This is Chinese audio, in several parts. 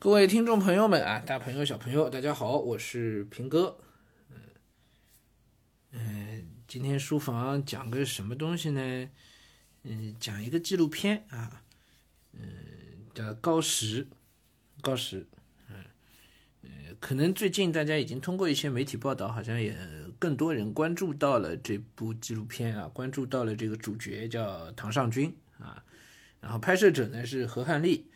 各位听众朋友们啊，大朋友小朋友，大家好，我是平哥。嗯嗯，今天书房讲个什么东西呢？嗯，讲一个纪录片啊，嗯，叫高石，高石。嗯呃，可能最近大家已经通过一些媒体报道，好像也更多人关注到了这部纪录片啊，关注到了这个主角叫唐尚君啊，然后拍摄者呢是何汉利。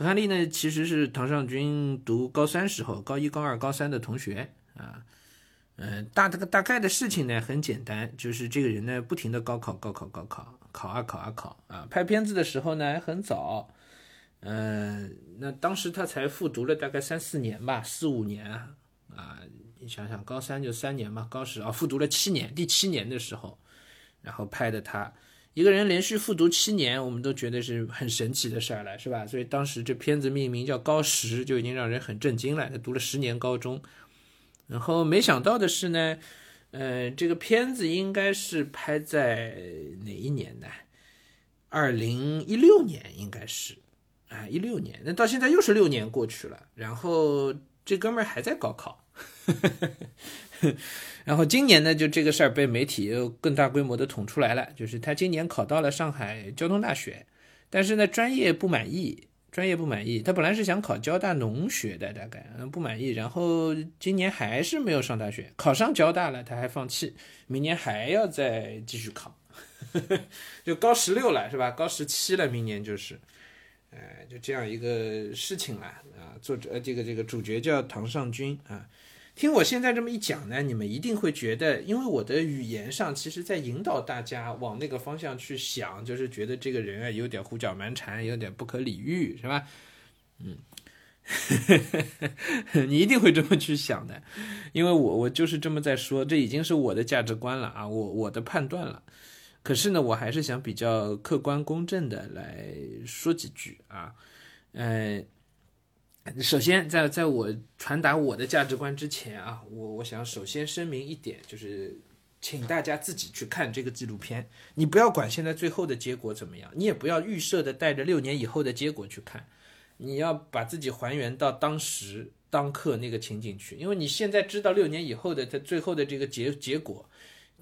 何汉利呢，其实是唐尚君读高三时候，高一、高二、高三的同学啊。嗯，大这个大概的事情呢很简单，就是这个人呢不停的高考、高考、高考，考啊考啊考啊。拍片子的时候呢很早，嗯，那当时他才复读了大概三四年吧，四五年啊。啊，你想想，高三就三年嘛，高十啊复读了七年，第七年的时候，然后拍的他。一个人连续复读七年，我们都觉得是很神奇的事儿了，是吧？所以当时这片子命名叫高十，就已经让人很震惊了。他读了十年高中，然后没想到的是呢，呃，这个片子应该是拍在哪一年呢？二零一六年应该是，啊，一六年。那到现在又是六年过去了，然后这哥们儿还在高考。然后今年呢，就这个事儿被媒体又更大规模的捅出来了，就是他今年考到了上海交通大学，但是呢专业不满意，专业不满意。他本来是想考交大农学的，大概不满意，然后今年还是没有上大学，考上交大了他还放弃，明年还要再继续考，就高十六了是吧？高十七了，明年就是，哎，就这样一个事情了。作者这个这个主角叫唐尚君啊。听我现在这么一讲呢，你们一定会觉得，因为我的语言上其实在引导大家往那个方向去想，就是觉得这个人啊有点胡搅蛮缠，有点不可理喻，是吧？嗯，你一定会这么去想的，因为我我就是这么在说，这已经是我的价值观了啊，我我的判断了。可是呢，我还是想比较客观公正的来说几句啊，嗯。首先，在在我传达我的价值观之前啊，我我想首先声明一点，就是请大家自己去看这个纪录片。你不要管现在最后的结果怎么样，你也不要预设的带着六年以后的结果去看，你要把自己还原到当时当刻那个情景去。因为你现在知道六年以后的它最后的这个结结果，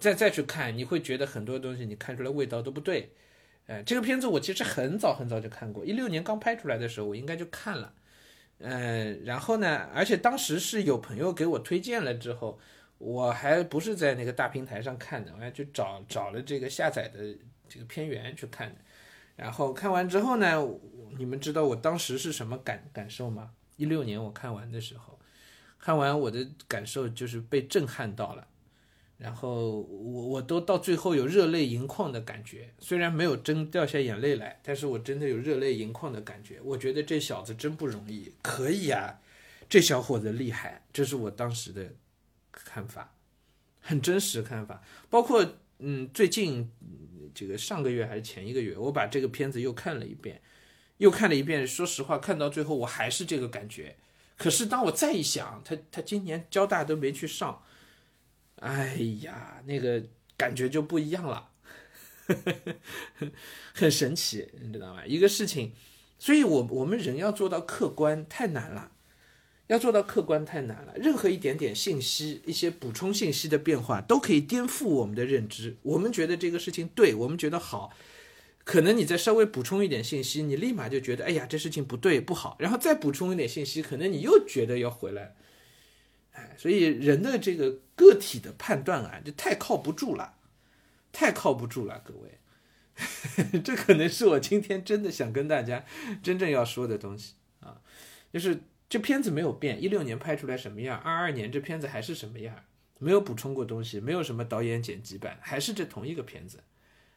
再再去看，你会觉得很多东西你看出来味道都不对。哎，这个片子我其实很早很早就看过，一六年刚拍出来的时候，我应该就看了。嗯，然后呢？而且当时是有朋友给我推荐了之后，我还不是在那个大平台上看的，我还去找找了这个下载的这个片源去看的。然后看完之后呢，你们知道我当时是什么感感受吗？一六年我看完的时候，看完我的感受就是被震撼到了。然后我我都到最后有热泪盈眶的感觉，虽然没有真掉下眼泪来，但是我真的有热泪盈眶的感觉。我觉得这小子真不容易，可以啊，这小伙子厉害，这是我当时的看法，很真实看法。包括嗯，最近这个上个月还是前一个月，我把这个片子又看了一遍，又看了一遍。说实话，看到最后我还是这个感觉。可是当我再一想，他他今年交大都没去上。哎呀，那个感觉就不一样了，很神奇，你知道吗？一个事情，所以我我们人要做到客观太难了，要做到客观太难了。任何一点点信息，一些补充信息的变化，都可以颠覆我们的认知。我们觉得这个事情对，我们觉得好，可能你再稍微补充一点信息，你立马就觉得，哎呀，这事情不对不好。然后再补充一点信息，可能你又觉得要回来。所以人的这个个体的判断啊，就太靠不住了，太靠不住了，各位，这可能是我今天真的想跟大家真正要说的东西啊，就是这片子没有变，一六年拍出来什么样，二二年这片子还是什么样，没有补充过东西，没有什么导演剪辑版，还是这同一个片子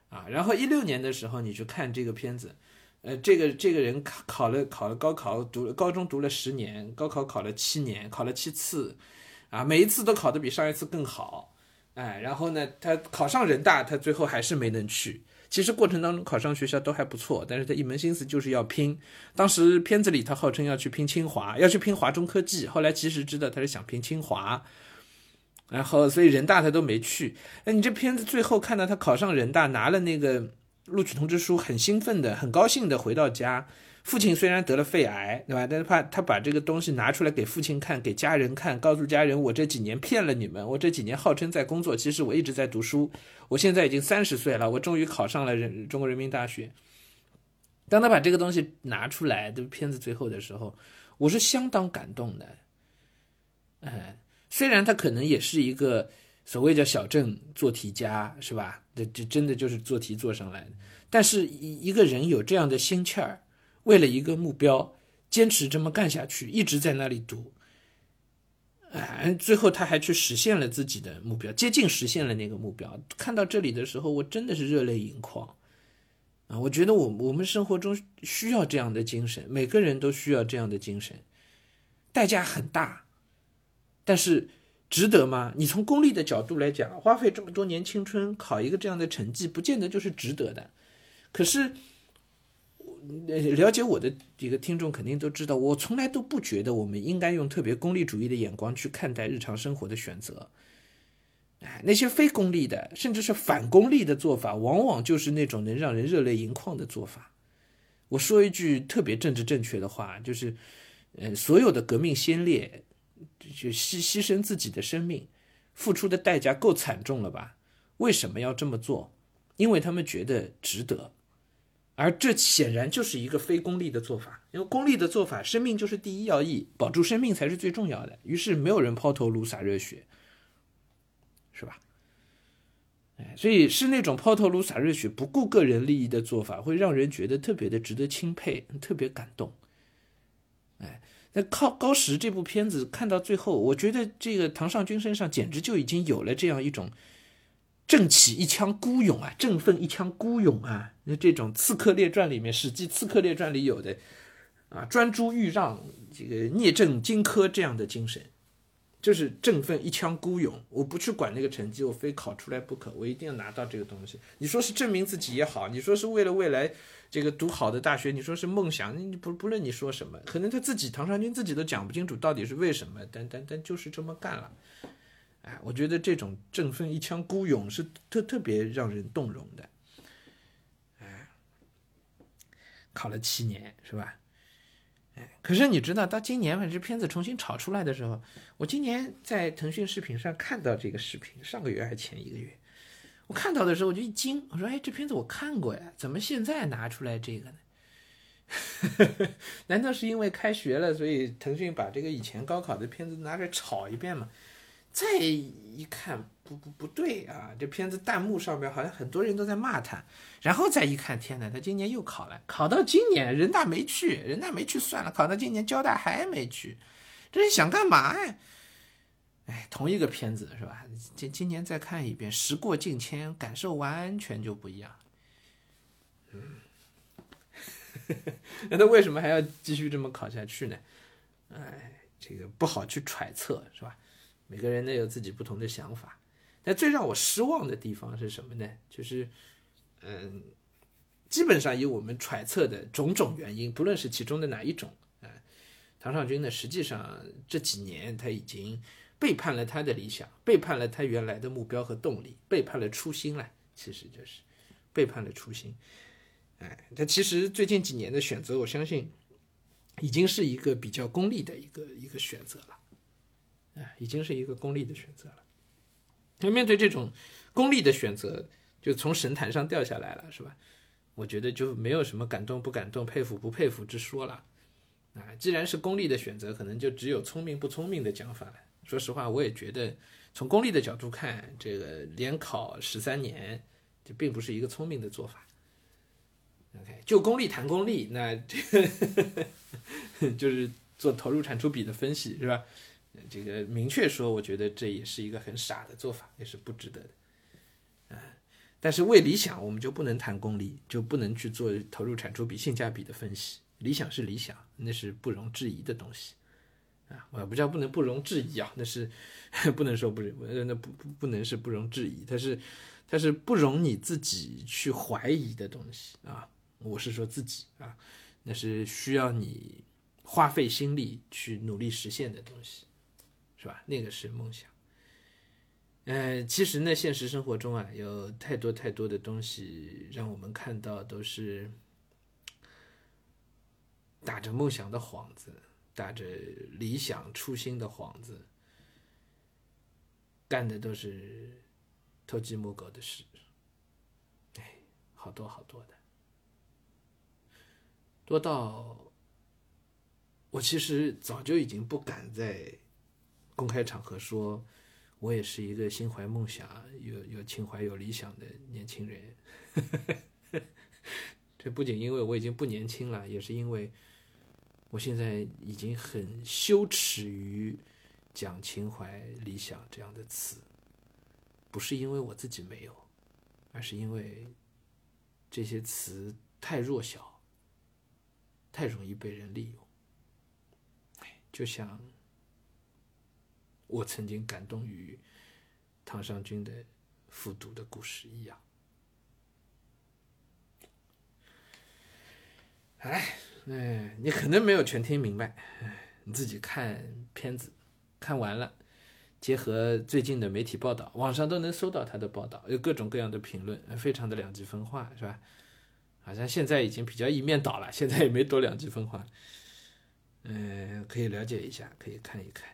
啊。然后一六年的时候你去看这个片子，呃，这个这个人考了考了高考，读了高中读了十年，高考考了七年，考了七次。啊，每一次都考得比上一次更好，哎，然后呢，他考上人大，他最后还是没能去。其实过程当中考上学校都还不错，但是他一门心思就是要拼。当时片子里他号称要去拼清华，要去拼华中科技，后来其实知道他是想拼清华，然后所以人大他都没去。哎，你这片子最后看到他考上人大，拿了那个录取通知书，很兴奋的，很高兴的回到家，父亲虽然得了肺癌，对吧？但是怕他把这个东西拿出来给父亲看，给家人看，告诉家人我这几年骗了你们，我这几年号称在工作，其实我一直在读书。我现在已经三十岁了，我终于考上了人中国人民大学。当他把这个东西拿出来，这片子最后的时候，我是相当感动的。哎，虽然他可能也是一个所谓叫小镇做题家，是吧？这这真的就是做题做上来的。但是一一个人有这样的心气儿。为了一个目标，坚持这么干下去，一直在那里读，哎，最后他还去实现了自己的目标，接近实现了那个目标。看到这里的时候，我真的是热泪盈眶啊！我觉得我我们生活中需要这样的精神，每个人都需要这样的精神，代价很大，但是值得吗？你从功利的角度来讲，花费这么多年青春考一个这样的成绩，不见得就是值得的。可是。了解我的一个听众肯定都知道，我从来都不觉得我们应该用特别功利主义的眼光去看待日常生活的选择。哎，那些非功利的，甚至是反功利的做法，往往就是那种能让人热泪盈眶的做法。我说一句特别政治正确的话，就是，呃，所有的革命先烈就牺牺牲自己的生命，付出的代价够惨重了吧？为什么要这么做？因为他们觉得值得。而这显然就是一个非功利的做法，因为功利的做法，生命就是第一要义，保住生命才是最重要的。于是没有人抛头颅洒热血，是吧？哎，所以是那种抛头颅洒热血、不顾个人利益的做法，会让人觉得特别的值得钦佩，特别感动。那靠高石这部片子看到最后，我觉得这个唐尚君身上简直就已经有了这样一种。正气一腔孤勇啊，振奋一腔孤勇啊！那这种《刺客列传》里面，《史记·刺客列传》里有的啊，专诸豫让，这个聂政荆轲这样的精神，就是振奋一腔孤勇。我不去管那个成绩，我非考出来不可，我一定要拿到这个东西。你说是证明自己也好，你说是为了未来这个读好的大学，你说是梦想，你不不论你说什么，可能他自己唐山军自己都讲不清楚到底是为什么，但但但就是这么干了。哎，我觉得这种振奋一腔孤勇是特特别让人动容的。哎，考了七年是吧？哎，可是你知道，到今年把这片子重新炒出来的时候，我今年在腾讯视频上看到这个视频，上个月还前一个月，我看到的时候我就一惊，我说：“哎，这片子我看过呀，怎么现在拿出来这个呢？难道是因为开学了，所以腾讯把这个以前高考的片子拿出来炒一遍吗？”再一看，不不不对啊！这片子弹幕上面好像很多人都在骂他，然后再一看，天哪，他今年又考了，考到今年人大没去，人大没去算了，考到今年交大还没去，这是想干嘛呀？哎，同一个片子是吧？今今年再看一遍，时过境迁，感受完全就不一样。嗯，那他为什么还要继续这么考下去呢？哎，这个不好去揣测，是吧？每个人都有自己不同的想法，但最让我失望的地方是什么呢？就是，嗯，基本上以我们揣测的种种原因，不论是其中的哪一种，啊，唐尚军呢，实际上这几年他已经背叛了他的理想，背叛了他原来的目标和动力，背叛了初心了。其实就是背叛了初心。哎，他其实最近几年的选择，我相信已经是一个比较功利的一个一个选择了。啊，已经是一个功利的选择了。那面对这种功利的选择，就从神坛上掉下来了，是吧？我觉得就没有什么感动不感动、佩服不佩服之说了。啊，既然是功利的选择，可能就只有聪明不聪明的讲法了。说实话，我也觉得从功利的角度看，这个连考十三年，这并不是一个聪明的做法。OK，就功利谈功利，那这个 就是做投入产出比的分析，是吧？这个明确说，我觉得这也是一个很傻的做法，也是不值得的，啊！但是为理想，我们就不能谈功利，就不能去做投入产出比、性价比的分析。理想是理想，那是不容置疑的东西，啊！我不叫不能不容置疑啊，那是 不能说不是，那不不不能是不容置疑，它是它是不容你自己去怀疑的东西啊！我是说自己啊，那是需要你花费心力去努力实现的东西。是吧？那个是梦想。呃，其实呢，现实生活中啊，有太多太多的东西让我们看到都是打着梦想的幌子，打着理想初心的幌子，干的都是偷鸡摸狗的事。哎，好多好多的，多到我其实早就已经不敢再公开场合说，我也是一个心怀梦想、有有情怀、有理想的年轻人。这不仅因为我已经不年轻了，也是因为我现在已经很羞耻于讲情怀、理想这样的词，不是因为我自己没有，而是因为这些词太弱小，太容易被人利用。就像我曾经感动于唐尚君的复读的故事一样。哎，哎，你可能没有全听明白，哎，你自己看片子，看完了，结合最近的媒体报道，网上都能搜到他的报道，有各种各样的评论，非常的两极分化，是吧？好像现在已经比较一面倒了，现在也没多两极分化，嗯，可以了解一下，可以看一看，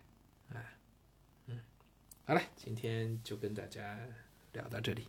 好了，今天就跟大家聊到这里。